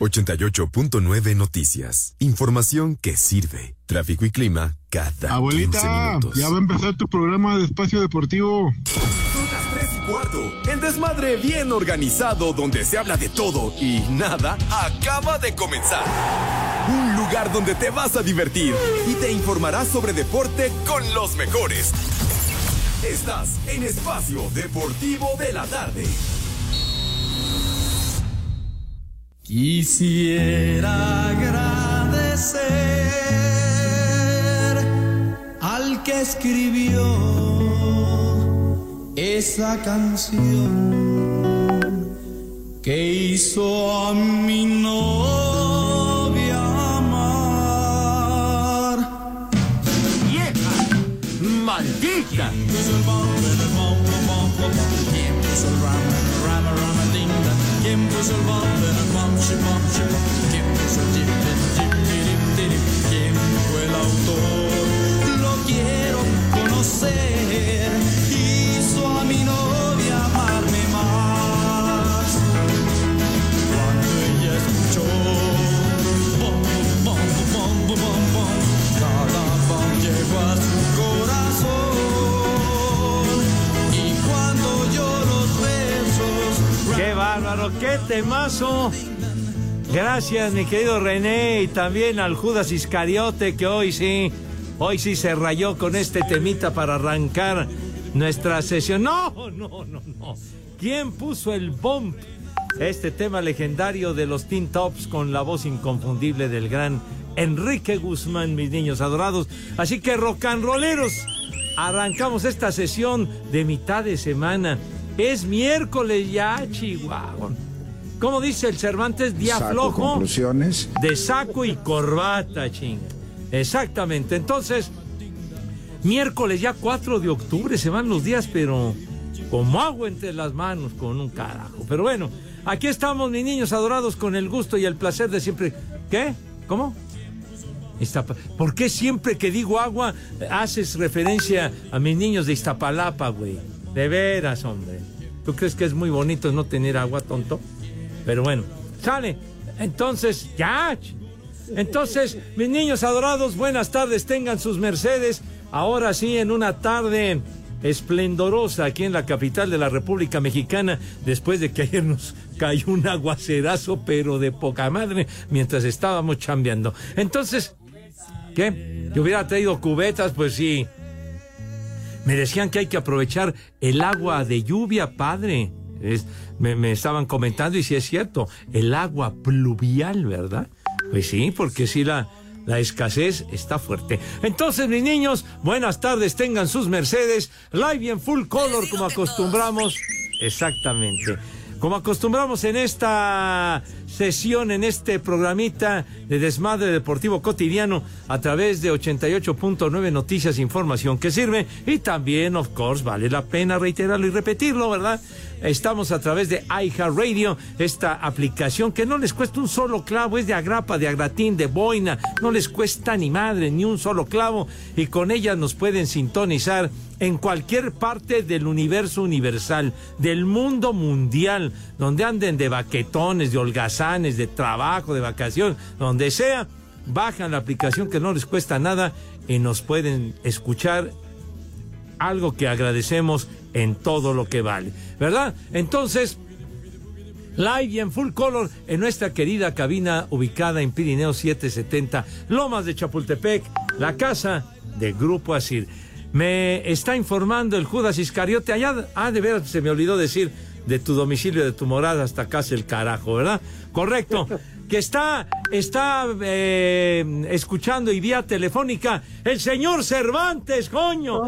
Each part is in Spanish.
88.9 Noticias. Información que sirve. Tráfico y clima cada Abuelita, 15 minutos. ya va a empezar tu programa de espacio deportivo. Son las 3 y cuarto. El desmadre bien organizado donde se habla de todo y nada acaba de comenzar. Un lugar donde te vas a divertir y te informarás sobre deporte con los mejores. Estás en Espacio Deportivo de la Tarde. Quisiera agradecer al que escribió esa canción que hizo a mi novia amar. ¡Vieja! ¡Maldita! Shi, bom? ¿Quién puso el jim, jim, jim, dirim, dirim? ¿Quién fue el autor? Lo quiero conocer. Bárbaro! ¡Qué temazo! Gracias, mi querido René, y también al Judas Iscariote, que hoy sí, hoy sí se rayó con este temita para arrancar nuestra sesión. ¡No, no, no, no! ¿Quién puso el bomb? Este tema legendario de los Teen Tops con la voz inconfundible del gran Enrique Guzmán, mis niños adorados. Así que, rolleros, arrancamos esta sesión de mitad de semana. Es miércoles ya, Chihuahua. Como dice el Cervantes, día Saco flojo conclusiones. de saco y corbata, ching. Exactamente. Entonces, miércoles ya 4 de octubre, se van los días, pero como agua entre las manos, con un carajo. Pero bueno, aquí estamos, mis niños adorados, con el gusto y el placer de siempre. ¿Qué? ¿Cómo? ¿Por qué siempre que digo agua haces referencia a mis niños de Iztapalapa, güey? De veras, hombre. ¿Tú crees que es muy bonito no tener agua, tonto? Pero bueno, sale. Entonces, ya. Entonces, mis niños adorados, buenas tardes, tengan sus mercedes. Ahora sí, en una tarde esplendorosa aquí en la capital de la República Mexicana, después de que ayer nos cayó un aguacerazo, pero de poca madre, mientras estábamos chambeando. Entonces, ¿qué? ¿Yo hubiera traído cubetas? Pues sí. Me decían que hay que aprovechar el agua de lluvia, padre. Es- me, me estaban comentando y sí es cierto, el agua pluvial, ¿verdad? Pues sí, porque sí la, la escasez está fuerte. Entonces, mis niños, buenas tardes, tengan sus Mercedes, live y en full color como acostumbramos. Exactamente. Como acostumbramos en esta sesión, en este programita de Desmadre Deportivo Cotidiano a través de 88.9 Noticias, información que sirve y también, of course, vale la pena reiterarlo y repetirlo, ¿verdad? Estamos a través de iHeartRadio, esta aplicación que no les cuesta un solo clavo, es de agrapa, de agratín, de boina, no les cuesta ni madre, ni un solo clavo y con ella nos pueden sintonizar en cualquier parte del universo universal, del mundo mundial, donde anden de baquetones, de holgazanes, de trabajo, de vacación, donde sea, bajan la aplicación que no les cuesta nada y nos pueden escuchar. Algo que agradecemos en todo lo que vale, ¿verdad? Entonces, live y en full color en nuestra querida cabina ubicada en Pirineo 770, Lomas de Chapultepec, la casa de Grupo Asir. Me está informando el Judas Iscariote, allá, ah, de veras se me olvidó decir de tu domicilio, de tu morada hasta casa el carajo, ¿verdad? Correcto. Que está, está eh, escuchando y vía telefónica el señor Cervantes, coño.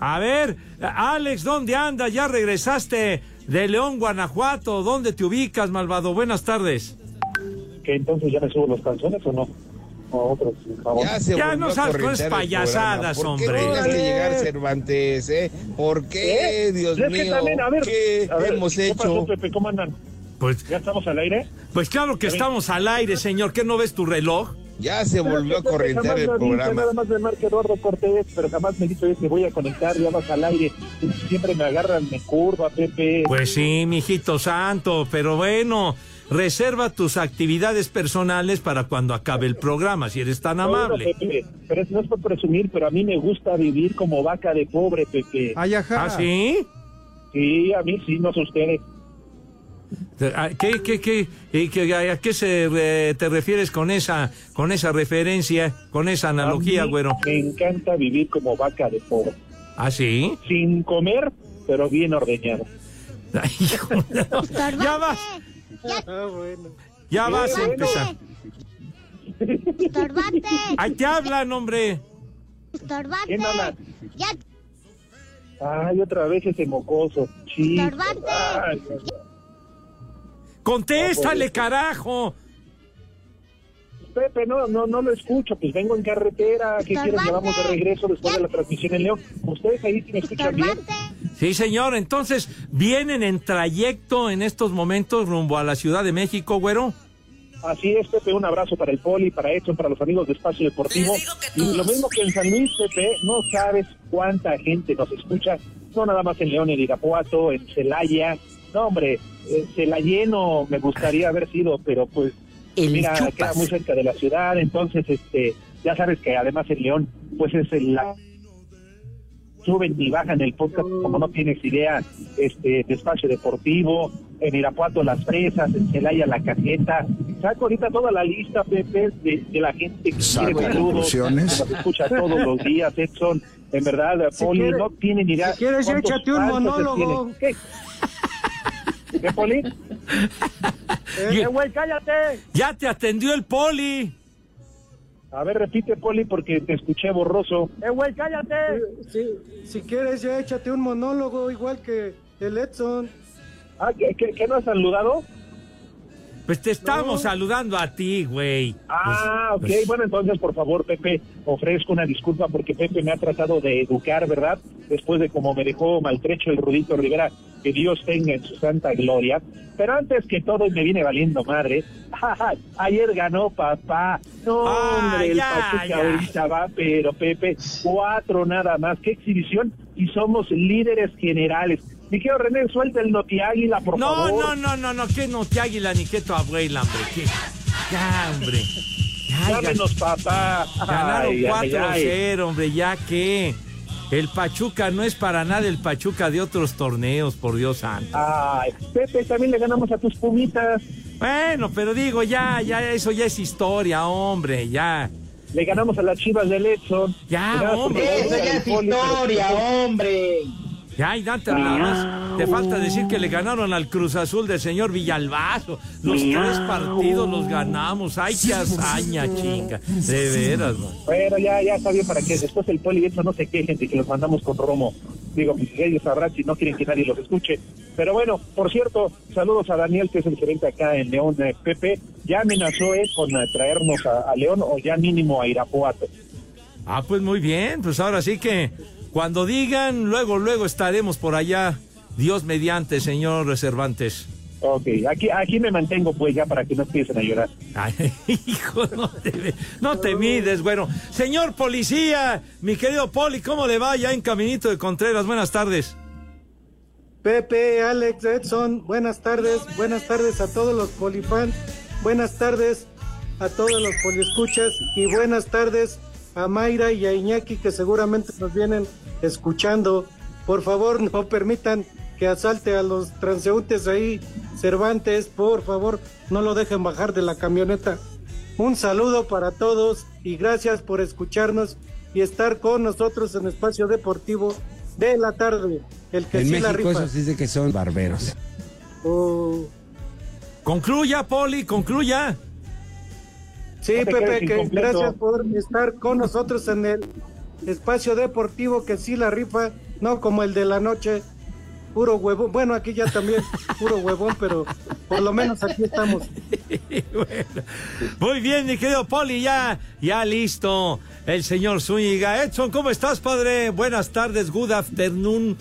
A ver, Alex, ¿dónde andas? ¿Ya regresaste de León, Guanajuato? ¿Dónde te ubicas, malvado? Buenas tardes. que entonces ya me subo los calzones o no. O otros, por favor. Ya se Ya no salgas con payasadas. ¿Por qué hombre. dejaste Órale. llegar Cervantes, eh? ¿Por qué, ¿Eh? Dios Es que mío? también, a ver, ¿Qué a ver, hemos ¿qué hecho? pasó, Pepe? ¿Cómo andan? Pues, ¿Ya estamos al aire? pues claro que estamos al aire, señor. ¿Qué no ves tu reloj? Ya se volvió a corrientear el programa. Nada más me marca Eduardo Cortés, pero jamás me dice "Oye, que voy a conectar, ya vas al aire. Siempre me agarran, me curva, Pepe. Pues sí, mijito santo, pero bueno, reserva tus actividades personales para cuando acabe el programa, si eres tan amable. Bueno, Pepe, pero no es por presumir, pero a mí me gusta vivir como vaca de pobre, Pepe. Ay, ajá. ¿Ah, sí? Sí, a mí sí, no sé ustedes. ¿A ¿Qué, qué, qué, y qué- a qué se, eh, te refieres con esa, con esa referencia, con esa analogía, A mí güero? Me encanta vivir como vaca de pobre. ¿Ah, sí? Sin comer, pero bien ordeñado. Ay, hijo, no. Ya vas, Ah, bueno. ya vas a empezar. Estorbate, Ahí te hablan, hombre. estorbate. ¿Quién habla? Ya, Ay, otra vez ese mocoso. Ay. Contéstale, carajo. Pepe, no, no, no lo escucho, pues vengo en carretera, ¿qué quieres? Llevamos de regreso después de la transmisión en León. ¿Ustedes ahí sí me escuchan bien? Sí, señor. Entonces, ¿vienen en trayecto en estos momentos rumbo a la Ciudad de México, güero? Así es, Pepe, un abrazo para el Poli, para Edson, para los amigos de Espacio Deportivo. Y lo mismo que en San Luis, Pepe, no sabes cuánta gente nos escucha, no nada más en León, en Irapuato, en Celaya. No, hombre, eh, Celayeno me gustaría haber sido, pero pues, mira, queda muy cerca de la ciudad, entonces, este, ya sabes que además en León, pues es el, la suben y bajan el podcast como no tienes idea, este, de espacio deportivo, en Irapuato las fresas, en Celaya la cajeta, saco ahorita toda la lista, Pepe, de, de la gente que Saco quiere saludos, conclusiones. que nos escucha todos los días, Edson, en verdad, Si Poli, quieres- no tienen idea. si quieres, échate un se monólogo. ¿Qué? ¿Qué, Poli? Eh, güey, cállate. Ya te atendió el poli. A ver, repite, Poli, porque te escuché borroso. Eh, güey, cállate. Si, si quieres, ya échate un monólogo igual que el Edson. Ah, ¿qué, qué, qué no has saludado? Pues te estamos No. saludando a ti, güey. Ah, ok. Pues- pues- Bueno, entonces, por favor, Pepe, ofrezco una disculpa porque Pepe me ha tratado de educar, ¿verdad? Después de como me dejó maltrecho el Rudito Rivera, que Dios tenga en su santa gloria. Pero antes que todo, y me viene valiendo madre, ayer ganó papá. No, Ah, hombre, el ya, Pachuca ya. ahorita va, pero Pepe, cuatro nada más. ¡Qué exhibición! Y somos líderes generales. Mi querido René, suelta el noti águila, por No, favor. no, no, no, no, que no te águila ni que tu abuela, hombre. Ya, hombre. Ya, Llámenos, papá. Ganaron Ay, ay, ay. 4-0, hombre, ya que. El Pachuca no es para nada el Pachuca de otros torneos, por Dios santo. Ay, Pepe, también le ganamos a tus pumitas. Bueno, pero digo, ya, ya, eso ya es historia, hombre, ya. Le ganamos a las chivas del Edson. Ya, hombre. Eso ya es Historia, hombre. Ya, y Dante, nada más. Te falta decir que le ganaron al Cruz Azul del señor Villalbazo. Los tres partidos los ganamos. Ay, qué hazaña, chinga. De veras, man. Bueno, ya, ya está bien para que después el Poli y Edson no se quejen de que los mandamos con Romo. Digo, pues ellos sabrán si no quieren que nadie los escuche. Pero bueno, por cierto, saludos a Daniel, que es el gerente acá en León, eh, Pepe. Ya amenazó él con eh, traernos a, a León o ya mínimo a Irapuato. Ah, pues muy bien. Pues ahora sí que cuando digan, luego, luego estaremos por allá. Dios mediante, señor Cervantes. Ok, aquí, aquí me mantengo pues ya para que no empiecen a llorar. Ay, hijo, no te, no te mides, bueno. Señor policía, mi querido Poli, ¿cómo le va ya en Caminito de Contreras? Buenas tardes. Pepe, Alex, Edson, buenas tardes. Buenas tardes a todos los polifans. Buenas tardes a todos los poliescuchas. Y buenas tardes a Mayra y a Iñaki que seguramente nos vienen escuchando. Por favor, no permitan que asalte a los transeúntes ahí. Cervantes, por favor, no lo dejen bajar de la camioneta. Un saludo para todos y gracias por escucharnos y estar con nosotros en Espacio Deportivo de la tarde. El que En sí la México rifa. eso sí dice que son barberos. Oh, Concluya, Poli, concluya. Sí, No Pepe, que gracias por estar con nosotros en el espacio deportivo que sí la rifa, no como el de la noche, puro huevón. Bueno, aquí ya también puro huevón, pero por lo menos aquí estamos. Bueno, muy bien, mi querido Poli, ya, ya listo. El señor Zúñiga. Edson, ¿cómo estás, padre? Buenas tardes, good afternoon.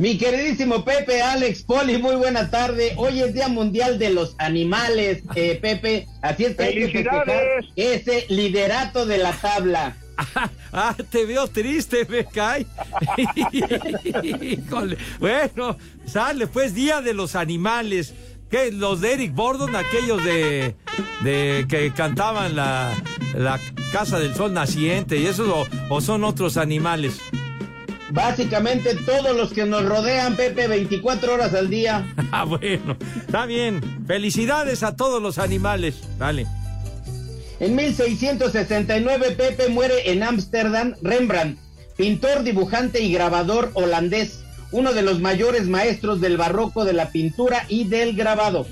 Mi queridísimo Pepe, Alex, Poli, muy buena tarde. Hoy es Día Mundial de los Animales, eh, Pepe. Así es que hay que festejar ese liderato de la tabla. Ah, te veo triste, me cae. Híjole. Bueno, sale pues Día de los Animales. ¿Qué? ¿Los de Eric Bordon? ¿Aquellos de, de que cantaban la, la Casa del Sol Naciente y eso? ¿O, o son otros animales? Básicamente todos los que nos rodean, Pepe, 24 horas al día. Ah, bueno, está bien. Felicidades a todos los animales. Dale. En 1669, Pepe muere en Ámsterdam Rembrandt, pintor, dibujante y grabador holandés, uno de los mayores maestros del barroco de la pintura y del grabado.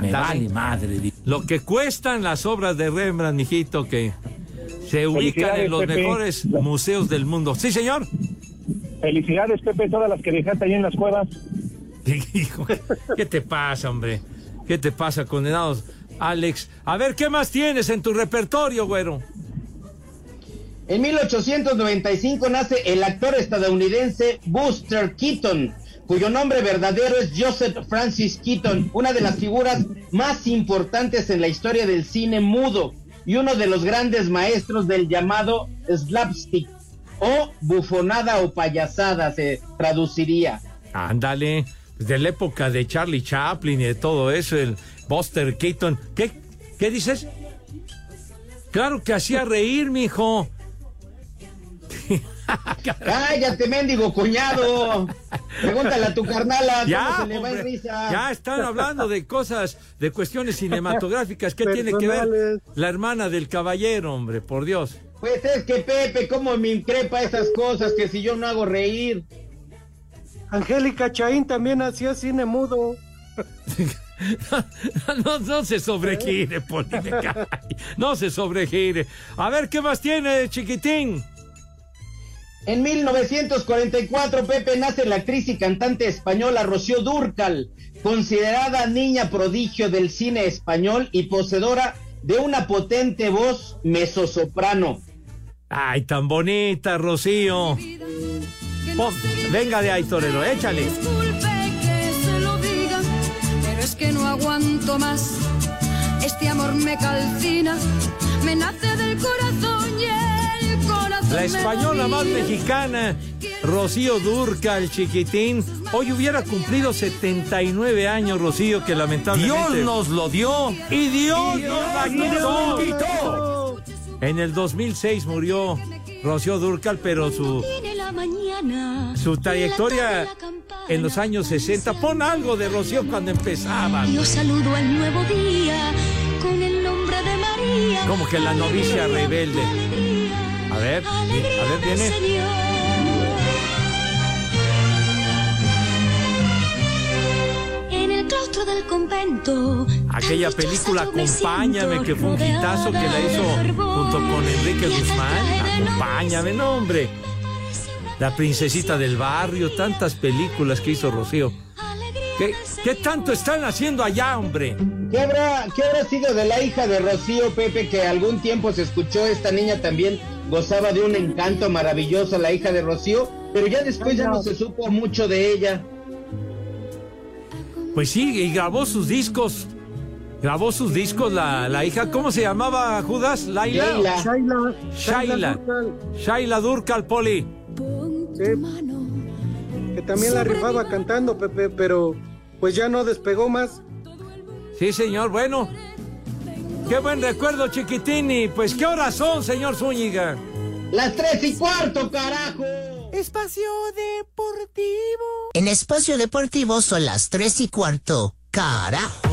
Me vale madre. Lo que cuestan las obras de Rembrandt, mijito, que se ubican en los Pepe. mejores museos del mundo. Sí, señor. Felicidades, Pepe, todas las que dejaste ahí en las cuevas. Hijo, ¿Qué te pasa, hombre? ¿Qué te pasa, condenados? Alex, a ver, ¿qué más tienes en tu repertorio, güero? En 1895 nace el actor estadounidense Buster Keaton, cuyo nombre verdadero es Joseph Francis Keaton, una de las figuras más importantes en la historia del cine mudo y uno de los grandes maestros del llamado slapstick o bufonada o payasada se traduciría. Ándale, de la época de Charlie Chaplin y de todo eso, el Buster Keaton. ¿Qué, qué dices? Claro que hacía reír, mijo. Cállate, mendigo cuñado. Pregúntale a tu carnala Ya, cómo se le va en risa. ya están hablando de cosas, de cuestiones cinematográficas. ¿Qué tiene que ver la hermana del caballero, hombre? Por Dios. Pues es que Pepe, cómo me increpa esas cosas que si yo no hago reír. Angélica Chaín también hacía cine mudo. No, no se sobregire, Poli. No se sobregire. A ver, ¿qué más tiene, chiquitín? En 1944, Pepe nace la actriz y cantante española Rocío Dúrcal, considerada niña prodigio del cine español y poseedora de una potente voz mezzosoprano. Ay, tan bonita, Rocío. Venga de ahí, torero, échale. Disculpe que se lo diga, pero es que no aguanto más. Este amor me calcina, me nace del corazón y el. La española más mexicana, Rocío Durca, el chiquitín. Hoy hubiera cumplido 79 años, Rocío, que lamentablemente. Dios nos lo dio. Y Dios nos la quitó. quitó. En el 2006 murió Rocío Durcal, pero su, su trayectoria en los años 60. Pon algo de Rocío cuando empezaba. Yo saludo al nuevo día con el nombre de María. Como que la novicia Alegría, rebelde. A ver, a ver, viene. Señor. En el claustro del convento. Aquella película Acompáñame, que fue un hitazo que la hizo junto con. Enrique Guzmán. Acompáñame, no, hombre. La princesita del barrio, tantas películas que hizo Rocío. ¿Qué, qué tanto están haciendo allá, hombre? ¿Qué habrá, ¿Qué habrá sido de la hija de Rocío Pepe que algún tiempo se escuchó? Esta niña también gozaba de un encanto maravilloso, la hija de Rocío, pero ya después ya no se supo mucho de ella. Pues sí, y grabó sus discos. Grabó sus discos la, la hija. ¿Cómo se llamaba Judas? Laila. Shaila. Shaila. Durcal, Shaila Durcal, Poli. Pon tu Sí. Que también la rifaba cantando, Pepe, pero pues ya no despegó más. Sí, señor. Bueno. Qué buen recuerdo, chiquitín. Y pues, ¿qué horas son, señor Zúñiga? Las tres y cuarto, carajo. Espacio Deportivo. En Espacio Deportivo son las tres y cuarto. Carajo.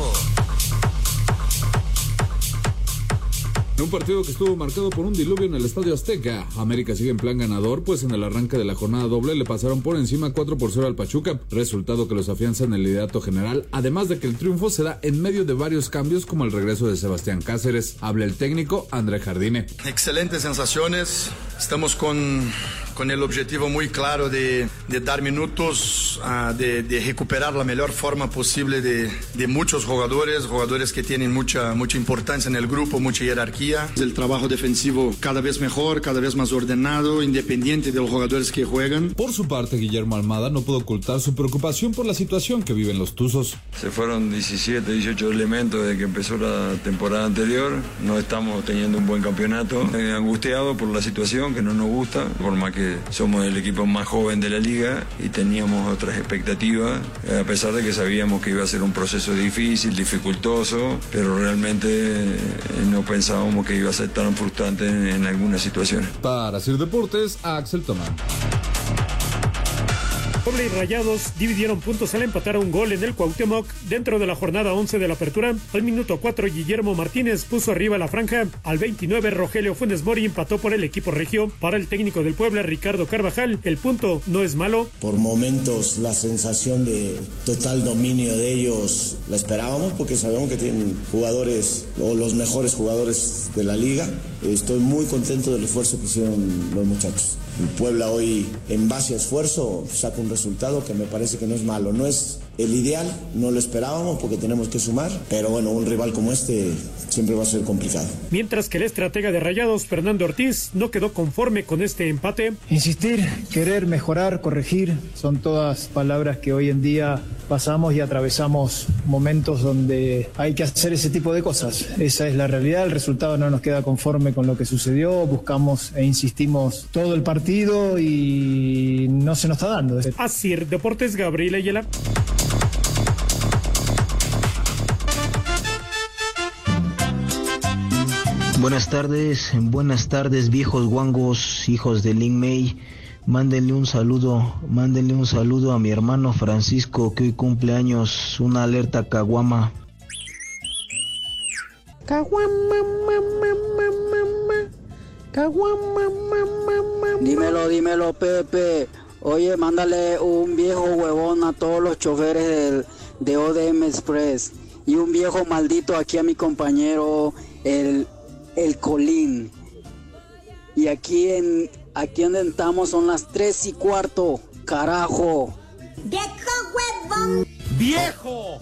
En un partido que estuvo marcado por un diluvio en el Estadio Azteca, América sigue en plan ganador, pues en el arranque de la jornada doble le pasaron por encima 4 por 0 al Pachuca, resultado que los afianza en el liderato general, además de que el triunfo se da en medio de varios cambios como el regreso de Sebastián Cáceres. Habla el técnico André Jardine. Excelentes sensaciones. Estamos con, con el objetivo muy claro de, de dar minutos, ah, de, de recuperar la mejor forma posible de, de muchos jugadores, jugadores que tienen mucha, mucha importancia en el grupo, mucha jerarquía. El trabajo defensivo cada vez mejor, cada vez más ordenado, independiente de los jugadores que juegan. Por su parte, Guillermo Almada no pudo ocultar su preocupación por la situación que viven los Tuzos. Se fueron 17, 18 elementos desde que empezó la temporada anterior. No estamos teniendo un buen campeonato. Eh, angustiado por la situación que no nos gusta, por más que somos el equipo más joven de la liga y teníamos otras expectativas, a pesar de que sabíamos que iba a ser un proceso difícil, dificultoso, pero realmente eh, no pensábamos que iba a ser tan frustrante en, algunas situaciones. Para hacer deportes, Axel Tomán. Puebla y Rayados dividieron puntos al empatar un gol en el Cuauhtémoc dentro de la jornada 11 de la apertura. Al minuto 4 Guillermo Martínez puso arriba la franja. Al 29 Rogelio Funes Mori empató por el equipo regio. Para el técnico del Puebla Ricardo Carvajal, el punto no es malo. Por momentos la sensación de total dominio de ellos la esperábamos porque sabemos que tienen jugadores o los mejores jugadores de la liga. Estoy muy contento del esfuerzo que hicieron los muchachos. El Puebla hoy, en base a esfuerzo, saca un resultado que me parece que no es malo. No es el ideal, no lo esperábamos porque tenemos que sumar, pero bueno, un rival como este siempre va a ser complicado. Mientras que el estratega de Rayados, Fernando Ortiz, no quedó conforme con este empate. Insistir, querer mejorar, corregir, son todas palabras que hoy en día pasamos y atravesamos momentos donde hay que hacer ese tipo de cosas. Esa es la realidad, el resultado no nos queda conforme con lo que sucedió, buscamos e insistimos todo el partido y no se nos está dando. Así, Deportes Gabriel Ayala. Buenas tardes, buenas tardes viejos guangos, hijos de Lin Mei. Mándenle un saludo, mándenle un saludo a mi hermano Francisco que hoy cumple años. Una alerta caguama. Caguama, mamá, mamá, caguama, mamá, Dímelo, dímelo, Pepe. Oye, mándale un viejo huevón a todos los choferes del, de ODM Express y un viejo maldito aquí a mi compañero, el, el Colín. Y aquí en aquí donde estamos son las tres y cuarto, carajo. ¡Viejo huevón! ¡Viejo!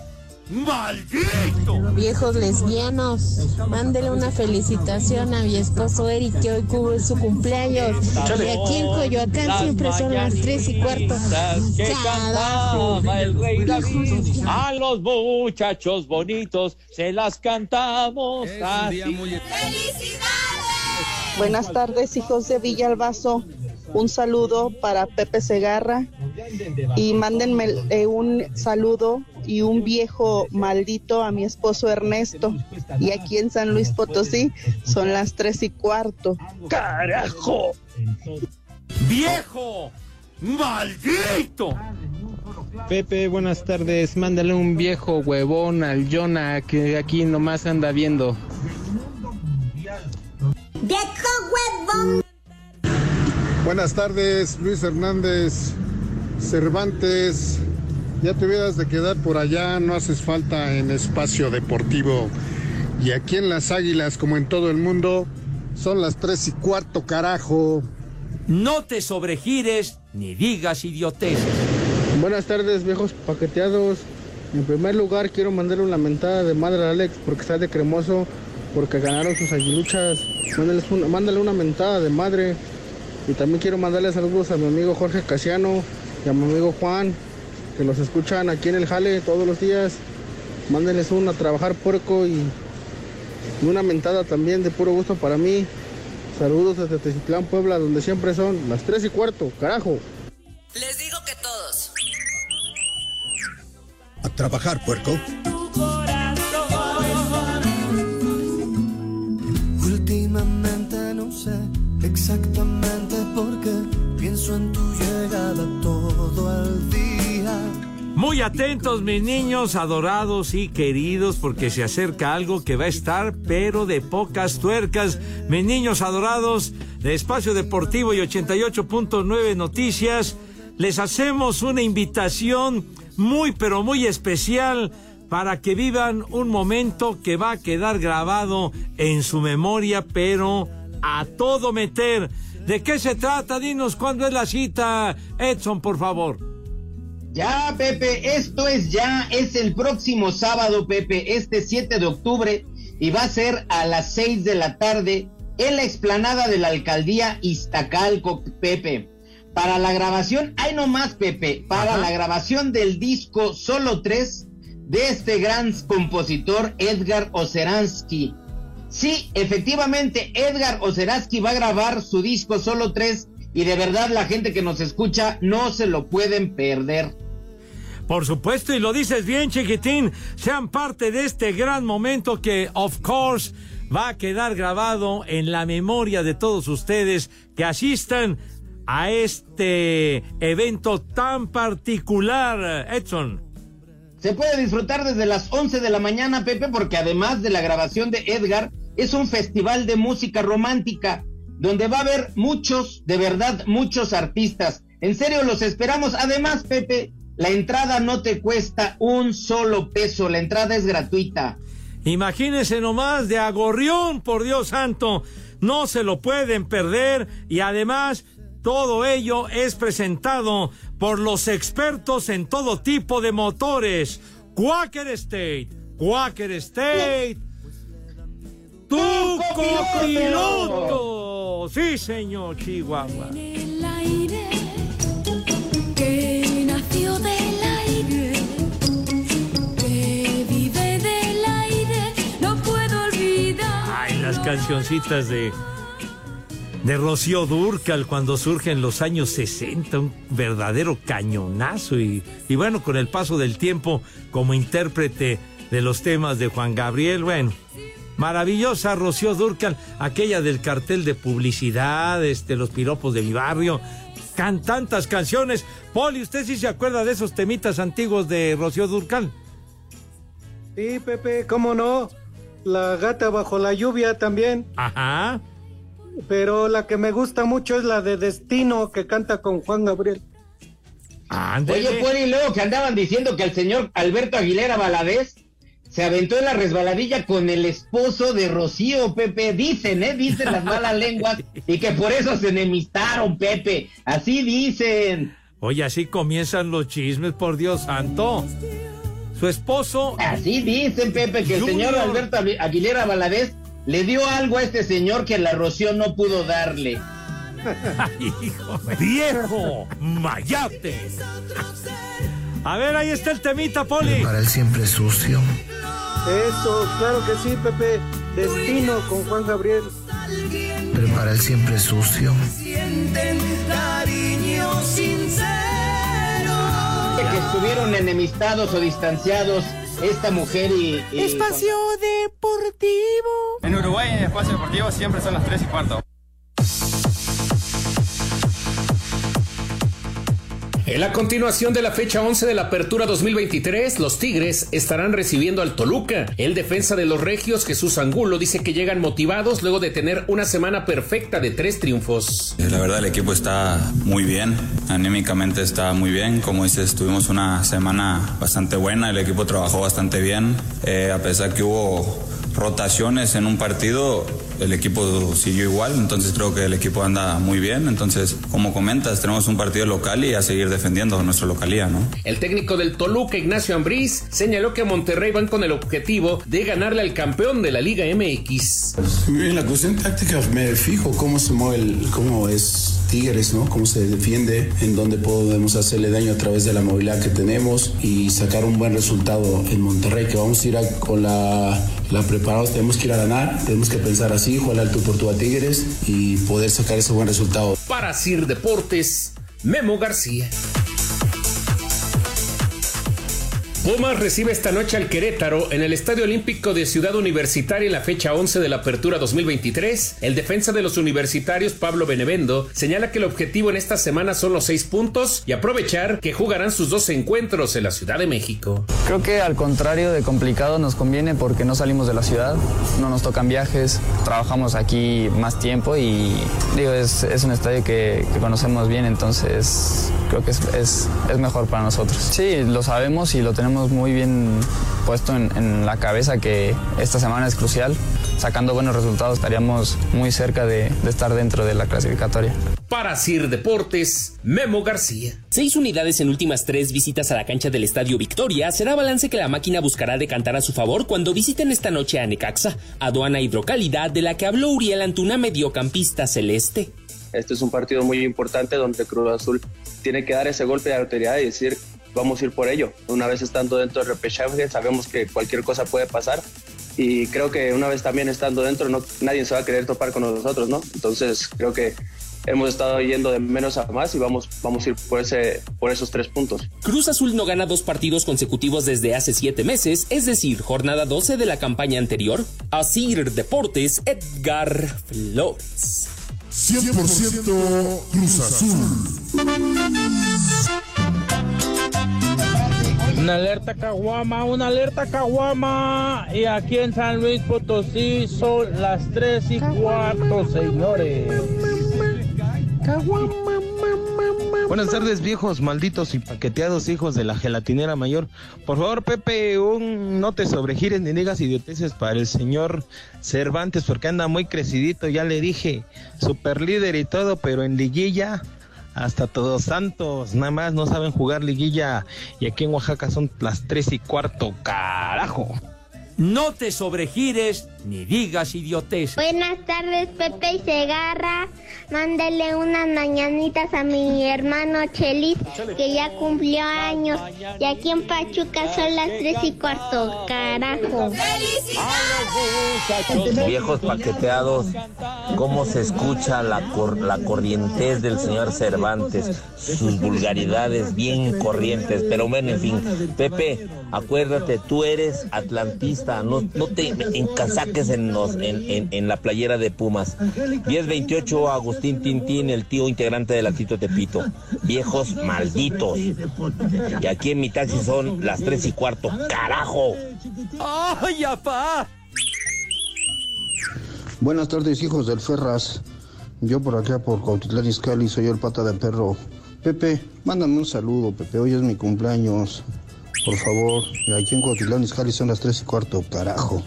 ¡Maldito! Viejos lesbianos, mándele una felicitación a mi esposo Eric que hoy cubre su cumpleaños. Y aquí en Coyoacán siempre son las tres y cuarto. que Carajo. cantaba el rey David. A los muchachos bonitos se las cantamos así. Buenas tardes, hijos de Villalbazo. Un saludo para Pepe Segarra y mándenme eh, un saludo y un viejo maldito a mi esposo Ernesto. Y aquí en San Luis Potosí son las tres y cuarto. ¡Carajo! ¡Viejo! ¡Maldito! Pepe, buenas tardes. Mándale un viejo huevón al Jonah que aquí nomás anda viendo. ¡Viejo huevón! Buenas tardes, Luis Hernández, Cervantes. Ya te hubieras de quedar por allá, no haces falta en espacio deportivo. Y aquí en las Águilas, como en todo el mundo, son las tres y cuarto, carajo. No te sobregires ni digas idioteces. Buenas tardes, viejos paqueteados. En primer lugar, quiero mandarle una mentada de madre a Alex porque está de cremoso, porque ganaron sus aguiluchas. Mándale una, mándale una mentada de madre. Y también quiero mandarle saludos a mi amigo Jorge Casiano y a mi amigo Juan, que los escuchan aquí en el Jale todos los días. Mándenles una a trabajar puerco y, y una mentada también de puro gusto para mí. Saludos desde Tecitlán, Puebla, donde siempre son las tres y cuarto, carajo. Les digo que todos. A trabajar, puerco. Muy atentos, mis niños adorados y queridos, porque se acerca algo que va a estar, pero de pocas tuercas. Mis niños adorados de Espacio Deportivo y 88.9 Noticias, les hacemos una invitación muy, pero muy especial para que vivan un momento que va a quedar grabado en su memoria, pero a todo meter. ¿De qué se trata? Dinos cuándo es la cita, Edson, por favor. Ya, Pepe, esto es ya, es el próximo sábado, Pepe, este 7 de octubre, y va a ser a las 6 de la tarde en la explanada de la alcaldía Iztacalco, Pepe. Para la grabación, hay nomás, Pepe, para Ajá. la grabación del disco Solo 3 de este gran compositor Edgar Oceransky. Sí, efectivamente, Edgar Oceransky va a grabar su disco Solo 3 y de verdad la gente que nos escucha no se lo pueden perder. Por supuesto, y lo dices bien, chiquitín, sean parte de este gran momento que, of course, va a quedar grabado en la memoria de todos ustedes que asistan a este evento tan particular, Edson. Se puede disfrutar desde las 11 de la mañana, Pepe, porque además de la grabación de Edgar, es un festival de música romántica, donde va a haber muchos, de verdad, muchos artistas. En serio, los esperamos. Además, Pepe, la entrada no te cuesta un solo peso, la entrada es gratuita. Imagínense nomás de agorrión, por Dios santo. No se lo pueden perder y además todo ello es presentado por los expertos en todo tipo de motores. Quaker State, Quaker State. Tu copiloto. Sí, señor Chihuahua. el aire que cancioncitas de de Rocío Durcal cuando surge en los años 60, un verdadero cañonazo y, y bueno, con el paso del tiempo como intérprete de los temas de Juan Gabriel, bueno, maravillosa Rocío Durcal, aquella del cartel de publicidad, este, los piropos de mi barrio, can tantas canciones. Poli, ¿usted sí se acuerda de esos temitas antiguos de Rocío Durcal? Sí, Pepe, ¿cómo no? La gata bajo la lluvia también. Ajá. Pero la que me gusta mucho es la de Destino que canta con Juan Gabriel. Oye, Poli, luego que andaban diciendo que el señor Alberto Aguilera Valadez se aventó en la resbaladilla con el esposo de Rocío, Pepe. Dicen, ¿eh? Dicen las malas lenguas y que por eso se enemistaron, Pepe. Así dicen. Oye, así comienzan los chismes, por Dios santo. Su esposo. Así dicen, Pepe, que el señor. Alberto Aguilera Valadez le dio algo a este señor que la Rocío no pudo darle. Hijo, viejo, mayate. A ver, ahí está el temita, Poli. Para el siempre sucio. Eso, claro que sí, Pepe. Destino con Juan Gabriel. Prepara el siempre sucio. sienten cariño sincero Que estuvieron enemistados o distanciados esta mujer y... y- Espacio Deportivo. En Uruguay, en el espacio deportivo, siempre son las 3 y cuarto. En la continuación de la fecha 11 de la Apertura 2023, los Tigres estarán recibiendo al Toluca. El defensa de los Regios, Jesús Angulo, dice que llegan motivados luego de tener una semana perfecta de tres triunfos. La verdad el equipo está muy bien, anímicamente está muy bien, como dices tuvimos una semana bastante buena, el equipo trabajó bastante bien, Eh, a pesar que hubo rotaciones en un partido, el equipo siguió igual, entonces creo que el equipo anda muy bien, entonces como comentas tenemos un partido local y a seguir defendiendo nuestra localía, ¿no? El técnico del Toluca, Ignacio Ambriz, señaló que Monterrey van con el objetivo de ganarle al campeón de la Liga MX. En la cuestión táctica me fijo cómo se mueve, el, cómo es Tigres, ¿no? Cómo se defiende, en dónde podemos hacerle daño a través de la movilidad que tenemos y sacar un buen resultado en Monterrey, que vamos a ir a- con la, la preparados, tenemos que ir a ganar, tenemos que pensar así, jugar al tú por tú Tigres y poder sacar ese buen resultado. Para Sir Deportes, Memo García. Pumas recibe esta noche al Querétaro en el Estadio Olímpico de Ciudad Universitaria en la fecha 11 de la Apertura 2023. El defensa de los universitarios, Pablo Benevendo, señala que el objetivo en esta semana son los seis puntos y aprovechar que jugarán sus dos encuentros en la Ciudad de México. Creo que al contrario de complicado nos conviene porque no salimos de la ciudad, no nos tocan viajes, trabajamos aquí más tiempo y digo, es, un estadio que, conocemos bien, entonces creo que es mejor para nosotros. Sí, lo sabemos y lo tenemos muy bien puesto en, en la cabeza que esta semana es crucial. Sacando buenos resultados estaríamos muy cerca de, de estar dentro de la clasificatoria. Para Sir Deportes, Memo García. Seis unidades en últimas tres visitas a la cancha del Estadio Victoria será balance que la máquina buscará decantar a su favor cuando visiten esta noche a Necaxa, aduana hidrocálida de la que habló Uriel Antuna, mediocampista celeste. Este es un partido muy importante donde Cruz Azul tiene que dar ese golpe de autoridad y decir, vamos a ir por ello. Una vez estando dentro del repechaje, sabemos que cualquier cosa puede pasar y creo que una vez también estando dentro, no, nadie se va a querer topar con nosotros, ¿no? Entonces creo que hemos estado yendo de menos a más y vamos, vamos a ir por, ese, por esos tres puntos. Cruz Azul no gana dos partidos consecutivos desde hace siete meses, es decir, jornada 12 de la campaña anterior. Asir Deportes, Edgar Flores. 100% Cruz Azul. Una alerta caguama, una alerta caguama. Y aquí en San Luis Potosí son las 3 y cuarto, señores. Buenas tardes, viejos malditos y paqueteados hijos de la gelatinera mayor. Por favor, Pepe, un no te sobregires ni digas idioteces para el señor Cervantes, porque anda muy crecidito, ya le dije, super líder y todo, pero en liguilla hasta todos santos, nada más no saben jugar liguilla y aquí en Oaxaca son las tres y cuarto, carajo. No te sobregires ni digas idioteces. Buenas tardes, Pepe y Segarra. Mándele unas mañanitas a mi hermano Chelis, que ya cumplió años. Y aquí en Pachuca son las tres y cuarto. Carajo. Viejos paqueteados, cómo se escucha la, cor- la corrientez del señor Cervantes, sus vulgaridades bien corrientes, pero bueno, en fin. Pepe, acuérdate, tú eres atlantista, no, no te encasaques en, los, en, en- en la playera de Pumas. 1028 Agustín Tintín, el tío integrante de la Tito Tepito. Viejos malditos. Y aquí en mi taxi son las tres y cuarto. ¡Carajo! ¡Ay, apá! Buenas tardes, hijos del Ferras. Yo por acá, por Cautitlán Izcalli, soy el pata de perro. Pepe, mándame un saludo, Pepe. Hoy es mi cumpleaños. Por favor, aquí en Cautitlán Izcalli son las tres y cuarto, carajo.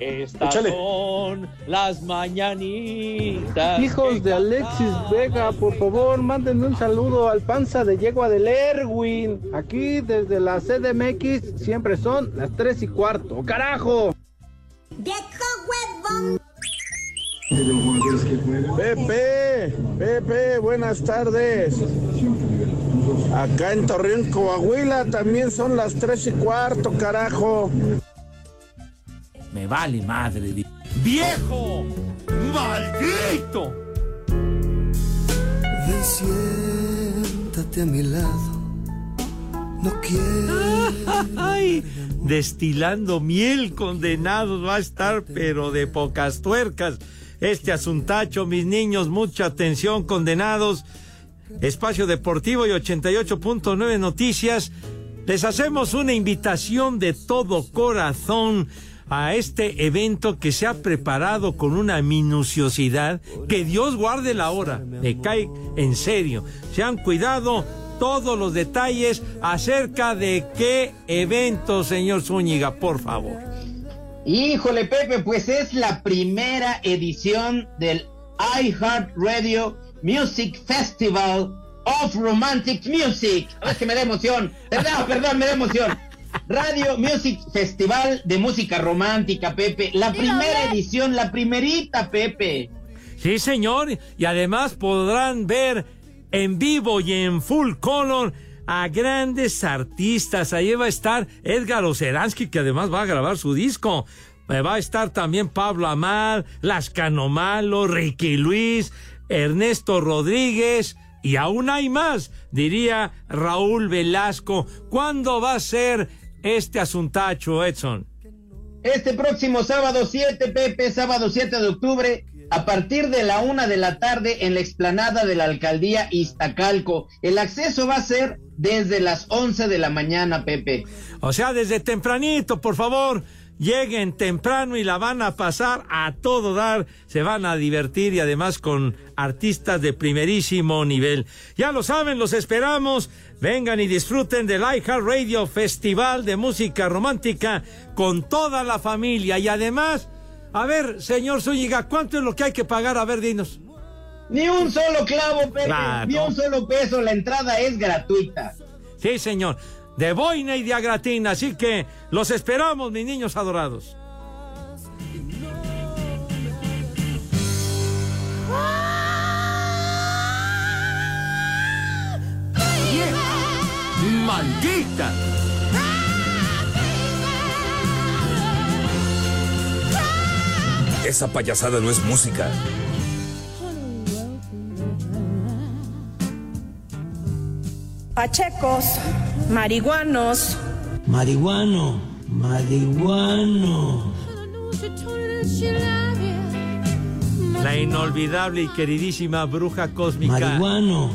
Estas son las mañanitas. Hijos de Alexis Vega, por favor, mándenme un saludo al panza de yegua del Erwin. Aquí desde la CDMX siempre son las 3 y cuarto. ¡Carajo! Pepe, Pepe, buenas tardes. Acá en Torreón, Coahuila, también son las tres y cuarto, carajo. Me vale madre. ¡Viejo! ¡Maldito! Ven, siéntate a mi lado. No quiero. Ay, destilando miel condenados va a estar, pero de pocas tuercas. Este asuntacho, mis niños, mucha atención, condenados. Espacio Deportivo y 88.9 Noticias. Les hacemos una invitación de todo corazón a este evento que se ha preparado con una minuciosidad que Dios guarde la hora. Me cae en serio. Se han cuidado todos los detalles acerca de qué evento, señor Zúñiga, por favor. Híjole, Pepe, pues es la primera edición del iHeartRadio Music Festival of Romantic Music. Es que me da emoción. Perdón, perdón, me da emoción. Radio Music Festival de Música Romántica, Pepe. La primera edición, la primerita, Pepe. Sí, señor, y además podrán ver en vivo y en full color a grandes artistas. Ahí va a estar Edgar Oceransky, que además va a grabar su disco. Eh, Va a estar también Pablo Amar, Las Canomalo, Ricky Luis, Ernesto Rodríguez y aún hay más, diría Raúl Velasco. ¿Cuándo va a ser este asuntacho, Edson? Este próximo sábado 7, Pepe, sábado 7 de octubre, a partir de la una de la tarde en la explanada de la alcaldía Iztacalco. El acceso va a ser desde las 11 de la mañana, Pepe. O sea, desde tempranito, por favor, lleguen temprano y la van a pasar a todo dar, se van a divertir y además con artistas de primerísimo nivel. Ya lo saben, los esperamos. Vengan y disfruten del iHeart Radio Festival de Música Romántica con toda la familia y además, a ver, señor Zúñiga, ¿cuánto es lo que hay que pagar? A ver, dinos. Ni un solo clavo, Claro. ni un solo peso. La entrada es gratuita. Sí, señor. De boina y de agratina. Así que los esperamos, mis niños adorados. ¡Maldita! Esa payasada no es música. Pachecos, marihuanos. Marihuano, marihuano. La inolvidable y queridísima bruja cósmica. Marihuano.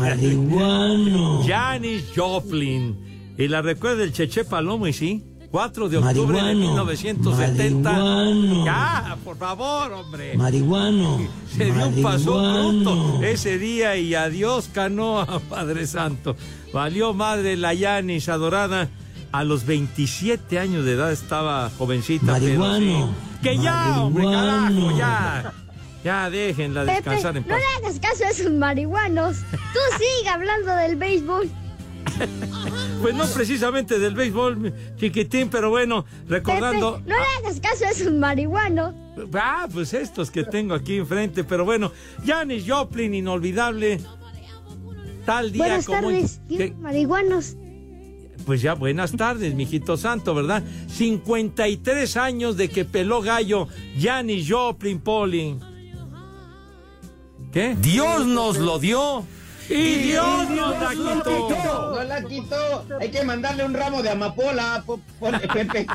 Marihuano. Janis Joplin. Y la recuerda el Cheche Palomo, y sí. 4 de octubre de Marihuano. 1970. Marihuano. Ya, por favor, hombre. Marihuano. Se dio un paso Marihuano. bruto ese día y adiós canoa, Padre Santo. Valió madre la Yanis adorada. A los 27 años de edad estaba jovencita. pero Marihuano. sí. Que ya, hombre, Marihuano. carajo, ya. Ya déjenla Pepe, descansar en no paz. le hagas caso a esos marihuanos. Tú sigue hablando del béisbol. Pues no precisamente del béisbol, chiquitín, pero bueno, recordando. Pepe, no le hagas caso a esos marihuanos. Ah, pues estos que tengo aquí enfrente, pero bueno, Janis Joplin, inolvidable. Tal día Buenas como. tardes, que- marihuanos. pues ya, buenas tardes, mijito santo, ¿verdad? 53 años de que peló gallo Janis Joplin, Poli. ¿Qué? Dios nos lo dio. Y Dios nos la quitó. No la quitó. Hay que mandarle un ramo de amapola, po- ponle, Pepe.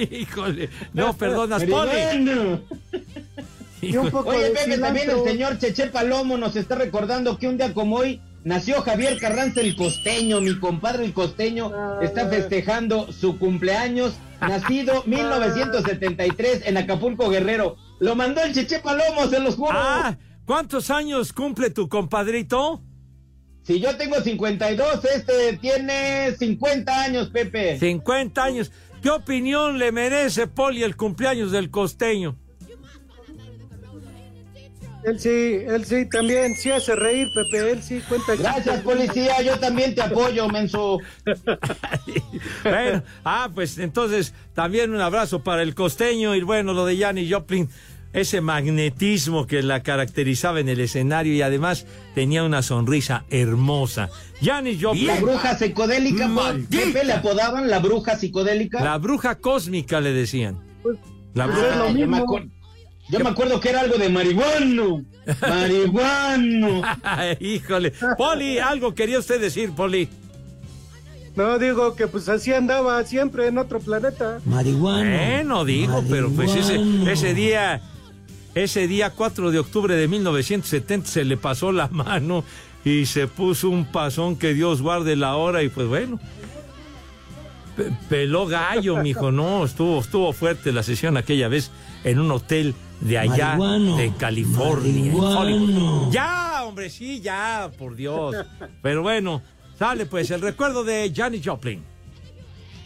Híjole. No, perdonas, Poli. Marihuano. Y un poco Oye, de Pepe, también el señor Cheche Palomo nos está recordando que un día como hoy nació Javier Carranza el Costeño, mi compadre el Costeño, está festejando su cumpleaños, nacido 1973 en Acapulco Guerrero. Lo mandó el Cheche Palomo, se los juro. Ah, ¿cuántos años cumple tu compadrito? Si yo tengo 52, este tiene 50 años, Pepe. 50 años. ¿Qué opinión le merece, Poli, el cumpleaños del costeño? Él sí, él sí, también sí hace reír, Pepe, él sí cuenta Gracias, policía, yo también te apoyo, menso. Bueno, ah, pues entonces también un abrazo para el costeño y bueno, lo de Janis Joplin, ese magnetismo que la caracterizaba en el escenario y además tenía una sonrisa hermosa. Janis Joplin. La bruja psicodélica, Pepe, le apodaban la bruja psicodélica. La bruja cósmica le decían. La Ah, bruja. yo, me acuer- yo me acuerdo que era algo de marihuano. Marihuano. Híjole. Poli, algo quería usted decir, Poli. No, digo que pues así andaba siempre en otro planeta. Marihuana. Bueno, digo, pero pues ese, ese día, ese día 4 de octubre de 1970 se le pasó la mano y se puso un pasón que Dios guarde la hora y pues bueno. pe- Peló gallo, mijo, no, estuvo, estuvo fuerte la sesión aquella vez en un hotel de allá Marihuano. de California. en Marihuano. Hollywood. Ya, hombre, sí, ya, por Dios. Pero bueno, sale pues el recuerdo de Janis Joplin.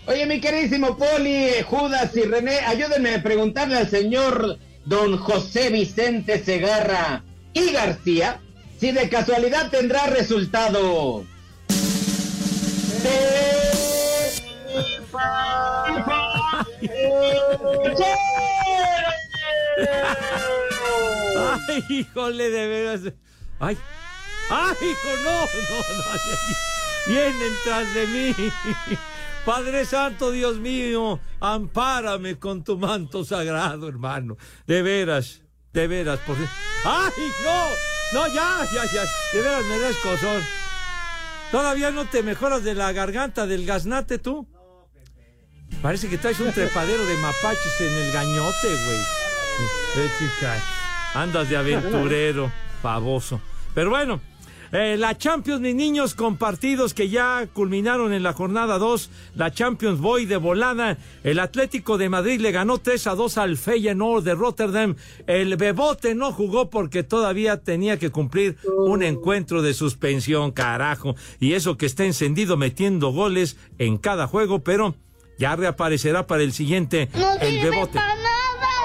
Oye, mi queridísimo Poli, Judas y René, ayúdenme a preguntarle al señor don José Vicente Segarra y García si de casualidad tendrá resultado. Ay, híjole, de veras. Ay, ay, hijo, no, no, no. Vienen tras de mí. Padre Santo, Dios mío, ampárame con tu manto sagrado, hermano. De veras, de veras, por ¡Ay, no! No, ya, ya, ya. De veras me da escozor. ¿Todavía no te mejoras de la garganta del gaznate tú? Parece que traes un trepadero de mapaches en el gañote, güey. Eh, Andas de aventurero, pavoso. Pero bueno, eh, la Champions, mis niños, con partidos que ya culminaron en la jornada 2. La Champions Boy de volada. El Atlético de Madrid le ganó 3 a 2 al Feyenoord de Rotterdam. El Bebote no jugó porque todavía tenía que cumplir un encuentro de suspensión, carajo. Y eso que está encendido metiendo goles en cada juego, pero ya reaparecerá para el siguiente. el Bebote.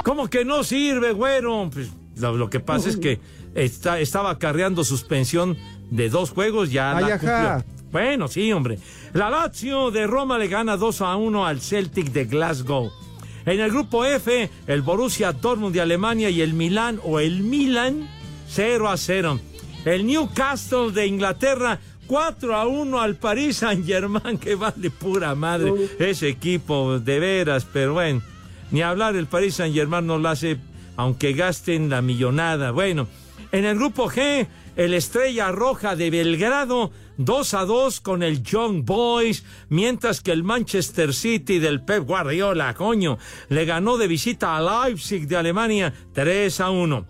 ¿Cómo que no sirve, güero? Pues, lo, lo que pasa es que está, estaba acarreando suspensión de dos juegos, ya Ay, la ajá. cumplió. Bueno, sí, hombre. La Lazio de Roma le gana 2 a 1 al Celtic de Glasgow. En el grupo F, el Borussia Dortmund de Alemania y el Milán o el Milan 0 a 0. El Newcastle de Inglaterra 4 a 1 al Paris Saint Germain, que vale pura madre ese equipo, de veras, pero bueno, ni hablar, el Paris Saint Germain no lo hace, aunque gasten la millonada. Bueno, en el grupo G, el Estrella Roja de Belgrado 2 a 2 con el Young Boys, mientras que el Manchester City del Pep Guardiola, coño, le ganó de visita a Leipzig de Alemania 3 a 1.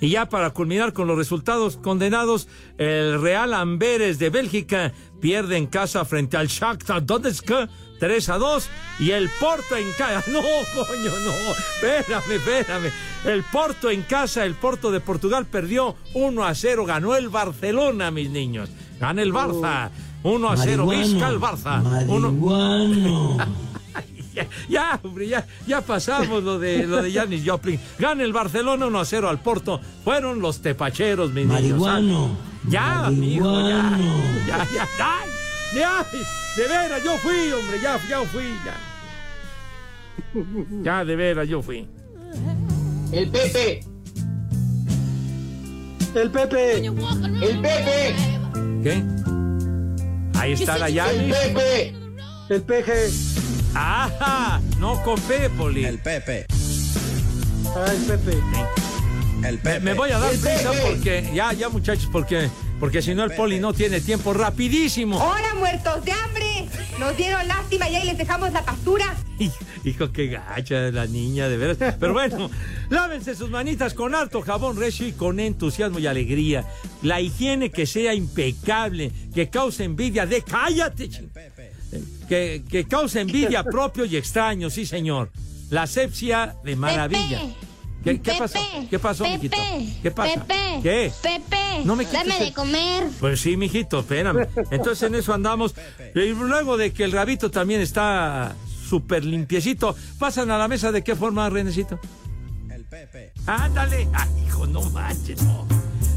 Y ya para culminar con los resultados condenados, el Real Amberes de Bélgica pierde en casa frente al Shakhtar Donetsk 3 a 2 y el Porto en casa. No, coño, no. Espérame, espérame. El Porto en casa, el Porto de Portugal perdió 1 a 0. Ganó el Barcelona, mis niños. Gana el Barça. 1 a 0. Marihuano. Vizca el Barça. Uno- Marihuano. ya, ya, hombre, ya, ya pasamos lo de lo de Janis Joplin. Gana el Barcelona 1 a 0 al Porto. Fueron los tepacheros, mis Marihuano. niños. Ya, amigo, ya. Marihuano. Ya, ya, ay, ya, de veras, yo fui, hombre, ya, ya fui, ya. Ya, de veras, yo fui. El Pepe. El Pepe. El Pepe. ¿Qué? Ahí está la llave. El Pepe. El peje. ¡Ajá! No con Poli. El Pepe. Ah, el Pepe. El Me, me voy a dar prisa Pepe. porque, ya, ya muchachos, porque, porque si no el Poli no tiene tiempo. Rapidísimo. ¡Hola, muertos de hambre! Nos dieron lástima y ahí les dejamos la pastura. Hijo, qué gacha la niña, de veras. Pero bueno, lávense sus manitas con harto jabón recio y con entusiasmo y alegría. La higiene que sea impecable, que cause envidia de... ¡Cállate! Que, que cause envidia propio y extraño, sí, señor. La asepsia de maravilla. ¿Qué, qué pasó? ¿Qué pasó, mijito? ¿Qué pasa? Pepe. ¿Qué? Pepe. No me quites Dame el- de comer. Pues sí, mijito, espérame. Entonces en eso andamos. Y luego de que el rabito también está súper limpiecito, pasan a la mesa de qué forma, Renecito. El Pepe. Ándale. Ay, hijo, no manches, no.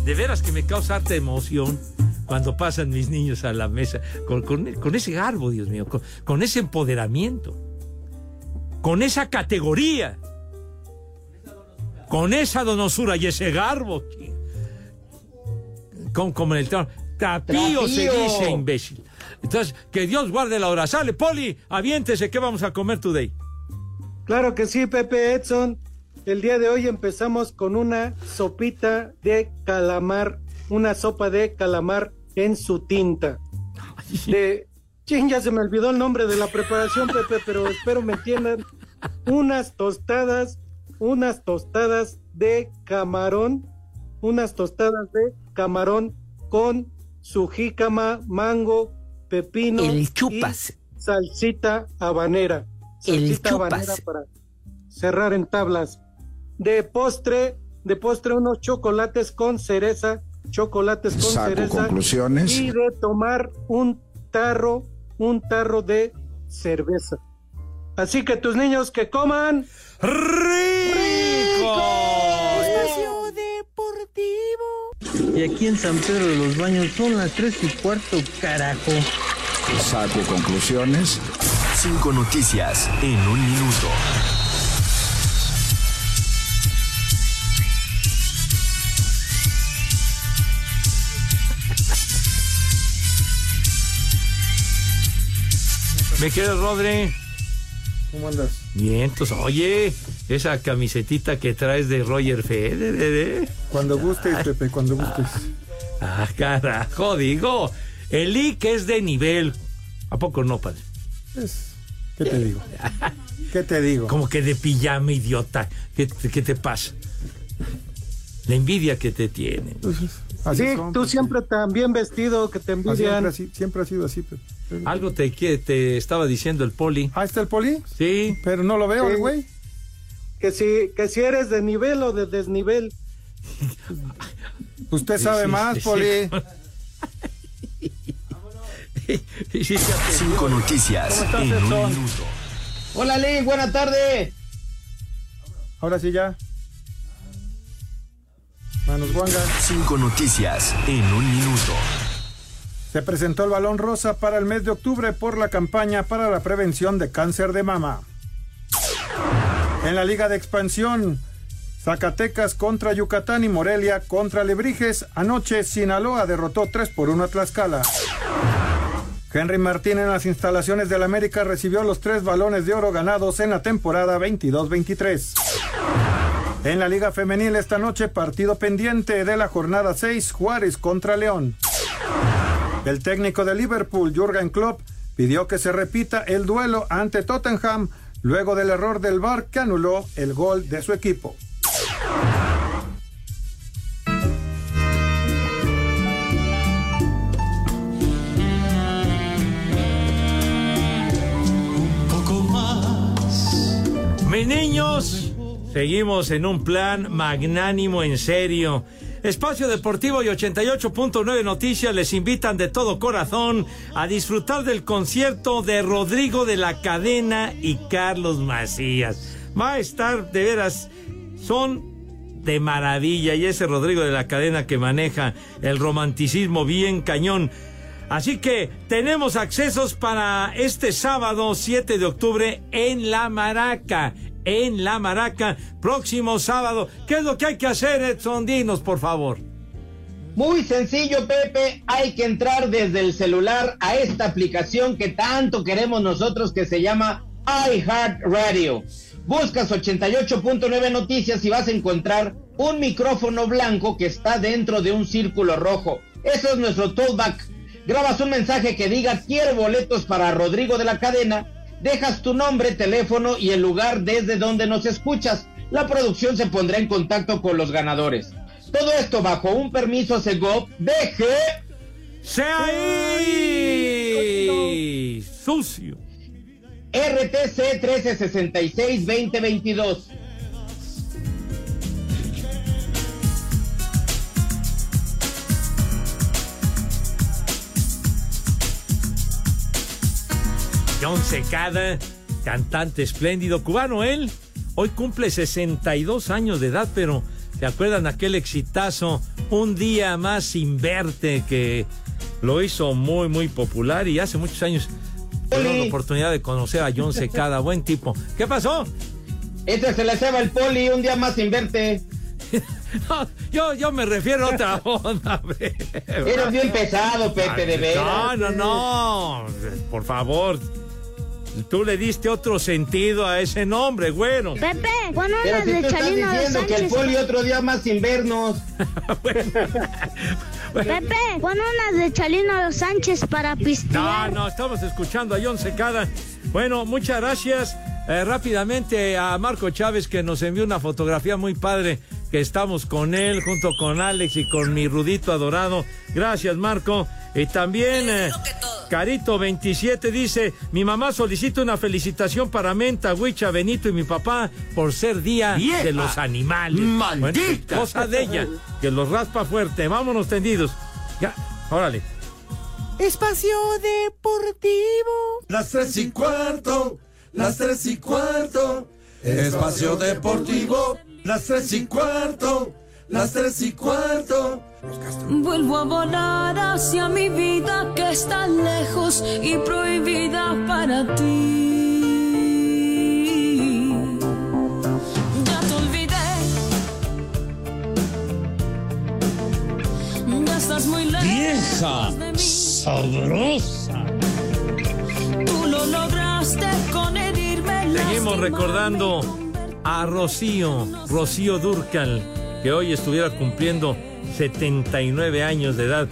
De veras que me causa harta emoción cuando pasan mis niños a la mesa con, con- con ese garbo, Dios mío, con, con ese empoderamiento, con esa categoría, con esa donosura y ese garbo. Con, como en el trono. Trapío se Trapío. dice, imbécil. Entonces, que Dios guarde la hora. Sale, Poli, aviéntese, ¿qué vamos a comer today? Claro que sí, Pepe Edson. El día de hoy empezamos con una sopita de calamar, una sopa de calamar en su tinta. De, chin, ya se me olvidó el nombre de la preparación, Pepe, pero espero me entiendan. Unas tostadas, unas tostadas de camarón, unas tostadas de camarón con su jícama, mango, pepino El chupas. y salsita habanera. El Salsita chupas. habanera para cerrar en tablas. De postre, de postre unos chocolates con cereza, chocolates con Saco cereza. conclusiones. Y de tomar un tarro, un tarro de cerveza. Así que tus niños que coman Espacio Deportivo. Y aquí en San Pedro de los Baños son las tres y cuarto, carajo. Saco conclusiones. Cinco noticias en un minuto. Me quedo, Rodri. ¿Cómo andas? Bien, entonces, oye, esa camisetita que traes de Roger Federer, ¿eh? Cuando gustes, Pepe, cuando gustes. Ah, carajo, digo. El IC es de nivel. ¿A poco no, padre? Es- ¿Qué te digo? ¿Qué te digo? Como que de pijama, idiota. ¿Qué, te- qué te pasa? La envidia que te tiene. Así tú siempre tan bien vestido que te envidian. siempre ha sido así. Algo te, te estaba diciendo el poli. ¿Ah, está el poli? Sí. Pero no lo veo, Sí. el güey. Que si, que si eres de nivel o de desnivel. Usted sabe Sí, más, sí, poli. Cinco noticias ¿Cómo estás, en un minuto. Hola, Lee, buena tarde. Ahora sí ya. Manos guangas. Cinco noticias en un minuto. Se presentó el balón rosa para el mes de octubre por la campaña para la prevención de cáncer de mama. En la Liga de Expansión, Zacatecas contra Yucatán y Morelia contra Lebrijes. Anoche Sinaloa derrotó 3 por 1 a Tlaxcala. Henry Martín en las instalaciones del América recibió los tres balones de oro ganados en la temporada 22-23. En la Liga Femenil esta noche partido pendiente de la jornada 6 Juárez contra León. El técnico de Liverpool, Jürgen Klopp, pidió que se repita el duelo ante Tottenham luego del error del VAR que anuló el gol de su equipo. poco más. Mis niños, seguimos en un plan magnánimo en serio. Espacio Deportivo y 88.9 Noticias les invitan de todo corazón a disfrutar del concierto de Rodrigo de la Cadena y Carlos Macías. Va a estar de veras, son de maravilla y ese Rodrigo de la Cadena que maneja el romanticismo bien cañón. Así que tenemos accesos para este sábado 7 de octubre en La Maraca. En La Maraca, próximo sábado. ¿Qué es lo que hay que hacer, Edson? Dinos, por favor. Muy sencillo, Pepe. Hay que entrar desde el celular a esta aplicación que tanto queremos nosotros que se llama iHeartRadio. Buscas 88.9 noticias y vas a encontrar un micrófono blanco que está dentro de un círculo rojo. Eso es nuestro tollback. Grabas un mensaje que diga quiero boletos para Rodrigo de la Cadena. Dejas tu nombre, teléfono y el lugar desde donde nos escuchas. La producción se pondrá en contacto con los ganadores. Todo esto bajo un permiso Segov deje ¡Sea ahí! ¡Sucio! RTC 1366-2022. John Secada, cantante espléndido cubano él. Hoy cumple 62 años de edad, pero ¿se acuerdan aquel exitazo Un día más sin verte que lo hizo muy muy popular y hace muchos años tuve la oportunidad de conocer a John Secada, buen tipo. ¿Qué pasó? Este se le ceba el poli un día más sin verte. No, yo, yo me refiero a otra onda. Eres bien pesado, Pepe, de veras. No, no, no. Por favor. Tú le diste otro sentido a ese nombre, güero. Pepe, pon Pero si de tú estás Chalino de diciendo que el Sánchez. poli otro día más sin vernos. Pepe, pon unas de Chalino Sánchez para No, pistear. no, estamos escuchando a John Secada. Bueno, muchas gracias. Eh, rápidamente a Marco Chávez que nos envió una fotografía muy padre que estamos con él junto con Alex y con mi Rudito adorado. Gracias Marco. Y también eh, Carito 27 dice, mi mamá solicita una felicitación para Menta, Huicha, Benito y mi papá por ser día ¡Vieja! de los animales. ¡Maldita! Bueno, cosa de ella, que los raspa fuerte. Vámonos tendidos. Ya, órale. Espacio Deportivo. Las tres y cuarto, las tres y cuarto. Espacio Deportivo, las tres y cuarto, las tres y cuarto. Vuelvo a volar hacia mi vida que está lejos y prohibida para ti. Ya te olvidé. Ya estás muy lejos. Vieja, sabrosa. Tú lo herirme. Seguimos recordando a Rocío, Rocío Durcal, que hoy estuviera cumpliendo 79 años de edad.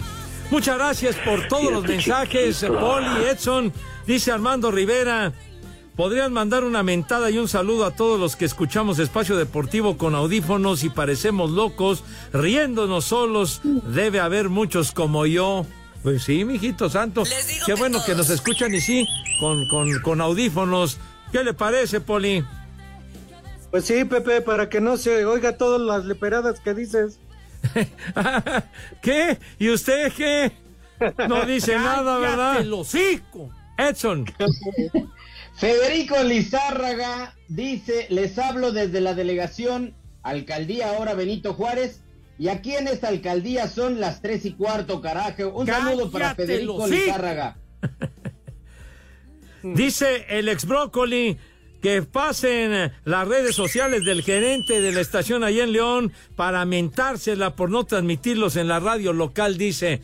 Muchas gracias por todos los mensajes, Poli, Edson, dice Armando Rivera. Podrían mandar una mentada y un saludo a todos los que escuchamos Espacio Deportivo con audífonos y parecemos locos, riéndonos solos. Debe haber muchos como yo. Pues sí, mijito santo. Qué bueno que nos escuchan y sí, con, con, con audífonos. ¿Qué le parece, Poli? Pues sí, Pepe, para que no se oiga todas las leperadas que dices. ¿Qué? ¿Y usted qué? No dice nada, ¿verdad? Cállate el hocico. Edson. Federico Lizárraga dice, les hablo desde la delegación Alcaldía ahora Benito Juárez. Y aquí en esta alcaldía son las tres y cuarto, carajo. Un saludo para Federico hocico. Lizárraga. Dice el ex brócoli que pasen las redes sociales del gerente de la estación allá en León para mentársela por no transmitirlos en la radio local, dice.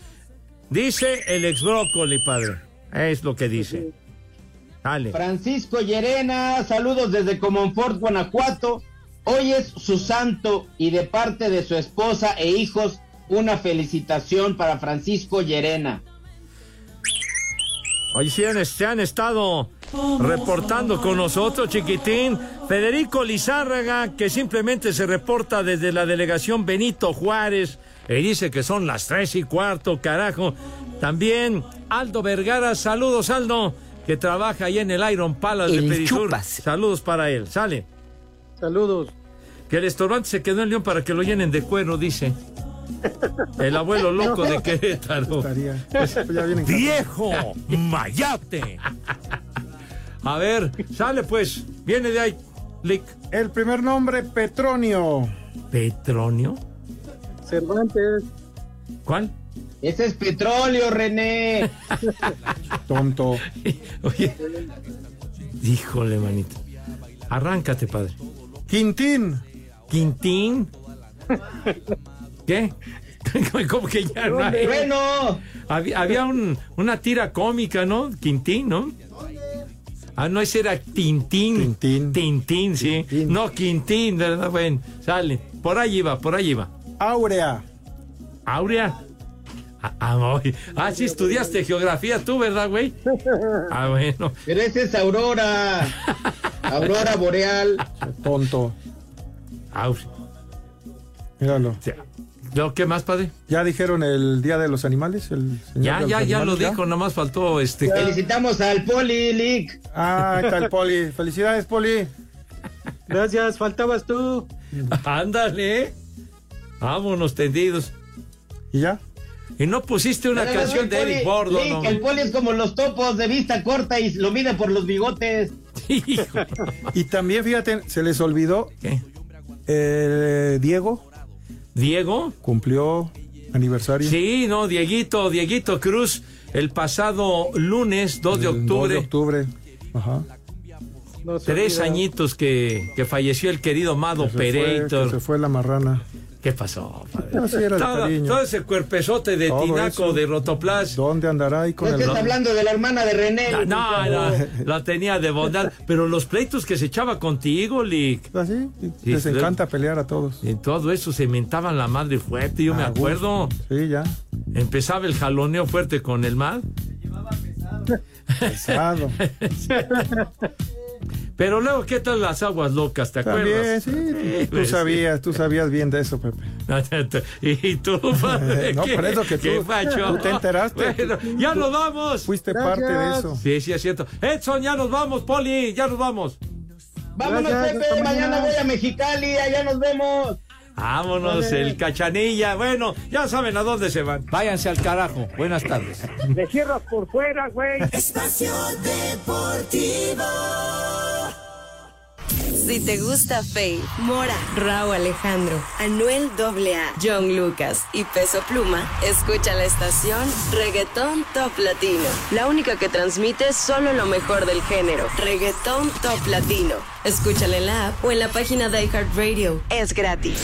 Dice el ex brócoli, padre. Es lo que dice. Dale. Francisco Llerena, saludos desde Comonfort, Guanajuato. Hoy es su santo y de parte de su esposa e hijos, una felicitación para Francisco Llerena. Hoy sí han, se han estado reportando con nosotros, chiquitín. Federico Lizárraga, que simplemente se reporta desde la delegación Benito Juárez. Y dice que son las tres y cuarto, carajo. También Aldo Vergara, saludos Aldo, que trabaja ahí en el Iron Palace de Perisur. chupas. Saludos para él, sale. Saludos. Que el restaurante se quedó en León para que lo llenen de cuero, dice. El abuelo loco de Querétaro. Pues, ¡Viejo! ¡Mayate! A ver, sale pues. Viene de ahí, Lick. El primer nombre, Petronio. ¿Petronio? Cervantes. ¿Cuál? Ese es petróleo, René. Tonto. Oye, híjole, manito. Arráncate, padre. Quintín. ¿Quintín? ¿Qué? ¿Cómo que ya no hay? Bueno. Había, había un- una tira cómica, ¿no? Quintín, ¿no? Ah, no, ese era Tintín. Tintín. Tintín, sí. No, Quintín, ¿verdad? Bueno, sale. Por ahí iba, por ahí iba. Áurea. ¿Áurea? Ah, ah. Ah, sí estudiaste geografía tú, ¿verdad, güey? Ah, bueno. Pero ese es Aurora. Aurora Boreal. Tonto. Áurea. Míralo. ¿Lo qué más, padre? ¿Ya dijeron el Día de los Animales? El señor Ya, ya, ya lo dijo, nomás faltó este. Felicitamos al Poli, Lick. Ah, está el Poli. Felicidades, Poli. Gracias, faltabas tú. Ándale. Vámonos tendidos. ¿Y ya? Y no pusiste una canción de Poli- Eric Bordon, Lick, ¿no? El Poli es como los topos de vista corta y lo mide por los bigotes. Y también, fíjate, se les olvidó. ¿Qué? Eh, Diego ¿Diego? cumplió aniversario. Sí, no, Dieguito, Dieguito Cruz, el pasado lunes 2 de El 2 octubre. de octubre. Ajá. No se Tres olvida. añitos que, que falleció el querido Mado Que se fue- Operator. que se fue la marrana. ¿Qué pasó, padre? No, sí, era todo, todo ese cuerpezote de Todo Tinaco, eso. de Rotoplas. ¿Dónde andará ahí con No el estés hablando de la hermana de René. No, no, la tenía de bondad. Pero los pleitos que se echaba contigo, Lick. Así, Sí, les encanta pelear a todos. En todo eso se mentaban la madre fuerte, yo me A acuerdo. gusto. Sí, ya. Empezaba el jaloneo fuerte con el mal. Pesado. Pero luego, ¿qué tal las aguas locas? ¿Te También, acuerdas? sí. tú- Tú pues, sabías, tú sabías bien de eso, Pepe. Y tú, padre, No, ¿qué- por eso que qué tú- facho? tú te enteraste. Bueno, ya nos vamos. Fuiste parte de eso. Sí, sí, es cierto. Edson, ya nos vamos, Poli, ya nos vamos. Vámonos, Gracias, Pepe. mañana. voy a Mexicali. Allá nos vemos. Vámonos, el cachanilla. Bueno, ya saben a dónde se van. Váyanse al carajo. Buenas tardes. Me cierras por fuera, güey. Espacio Deportivo. Si te gusta Faye, Mora, Raúl Alejandro, Anuel AA, John Lucas y Peso Pluma, escucha la estación Reggaetón Top Latino. La única que transmite solo lo mejor del género. Reggaetón Top Latino. Escúchala en la app o en la página de iHeartRadio. Es gratis.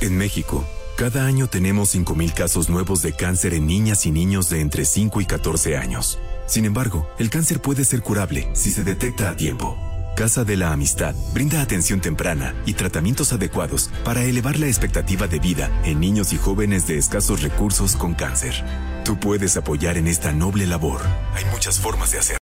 En México, cada año tenemos 5.000 casos nuevos de cáncer en niñas y niños de entre 5 y 14 años. Sin embargo, el cáncer puede ser curable si se detecta a tiempo. Casa de la Amistad brinda atención temprana y tratamientos adecuados para elevar la expectativa de vida en niños y jóvenes de escasos recursos con cáncer. Tú puedes apoyar en esta noble labor. Hay muchas formas de hacerlo.